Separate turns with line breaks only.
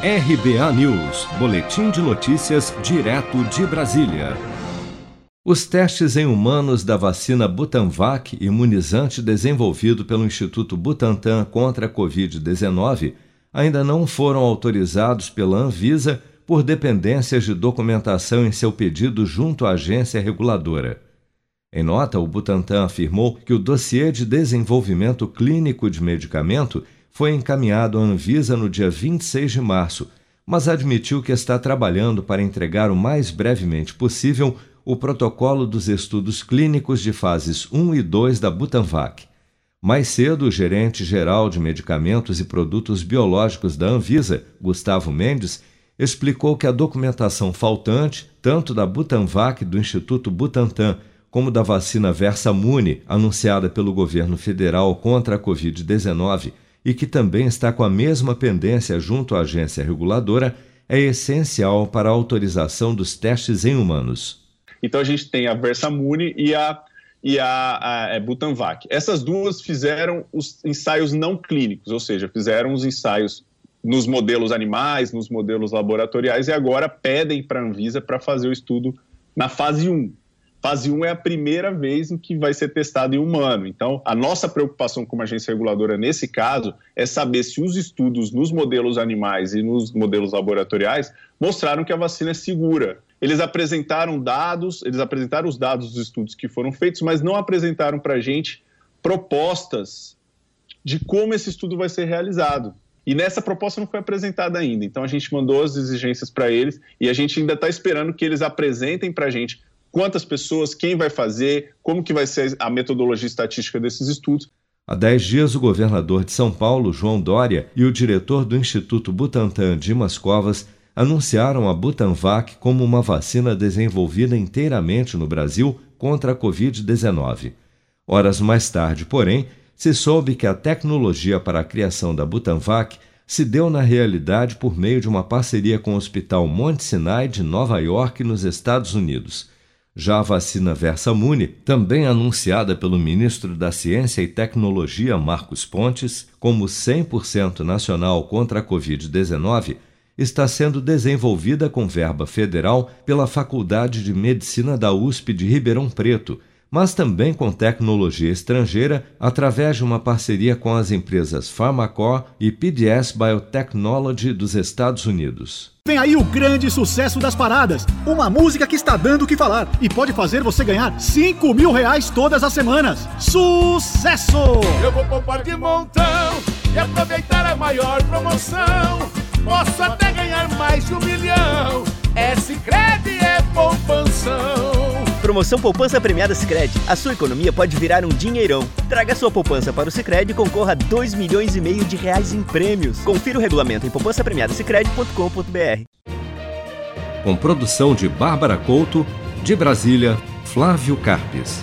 RBA News, Boletim de Notícias, direto de Brasília. Os testes em humanos da vacina Butanvac, imunizante desenvolvido pelo Instituto Butantan contra a Covid-19, ainda não foram autorizados pela Anvisa por dependências de documentação em seu pedido junto à agência reguladora. Em nota, o Butantan afirmou que o dossiê de desenvolvimento clínico de medicamento foi encaminhado à Anvisa no dia 26 de março, mas admitiu que está trabalhando para entregar o mais brevemente possível o protocolo dos estudos clínicos de fases 1 e 2 da Butanvac. Mais cedo, o gerente-geral de medicamentos e produtos biológicos da Anvisa, Gustavo Mendes, explicou que a documentação faltante, tanto da Butanvac do Instituto Butantan como da vacina Versamune, anunciada pelo governo federal contra a Covid-19, e que também está com a mesma pendência junto à agência reguladora, é essencial para a autorização dos testes em humanos.
Então a gente tem a Versamune e a, e a, a, é, Butanvac. Essas duas fizeram os ensaios não clínicos, ou seja, fizeram os ensaios nos modelos animais, nos modelos laboratoriais e agora pedem para a Anvisa para fazer o estudo na fase 1. Fase 1 é a primeira vez em que vai ser testado em humano. Então, a nossa preocupação como agência reguladora nesse caso é saber se os estudos nos modelos animais e nos modelos laboratoriais mostraram que a vacina é segura. Eles apresentaram dados, eles apresentaram os dados dos estudos que foram feitos, mas não apresentaram para a gente propostas de como esse estudo vai ser realizado. E nessa proposta não foi apresentada ainda. Então a gente mandou as exigências para eles e a gente ainda está esperando que eles apresentem para a gente quantas pessoas, quem vai fazer, como que vai ser a metodologia estatística desses estudos.
Há dez dias, o governador de São Paulo, João Dória, e o diretor do Instituto Butantan, Dimas Covas, anunciaram a Butanvac como uma vacina desenvolvida inteiramente no Brasil contra a Covid-19. Horas mais tarde, porém, se soube que a tecnologia para a criação da Butanvac se deu na realidade por meio de uma parceria com o Hospital Monte Sinai de Nova York, nos Estados Unidos. Já a vacina Versamune, também anunciada pelo ministro da Ciência e Tecnologia Marcos Pontes como 100% nacional contra a Covid-19, está sendo desenvolvida com verba federal pela Faculdade de Medicina da USP de Ribeirão Preto, mas também com tecnologia estrangeira através de uma parceria com as empresas Pharmacor e PDS Biotechnology dos Estados Unidos.
Vem aí o grande sucesso das paradas. Uma música que está dando o que falar e pode fazer você ganhar 5 mil reais todas as semanas. Sucesso!
Eu vou poupar de montão e aproveitar a maior promoção. Posso até ganhar mais de um milhão. É poupanção.
Promoção Poupança Premiada Sicredi. A sua economia pode virar um dinheirão. Traga sua poupança para o Sicredi e concorra a 2 milhões e meio de reais em prêmios. Confira o regulamento em poupancapremiadasicredi.com.br.
Com produção de Bárbara Couto, de Brasília, Flávio Carpes.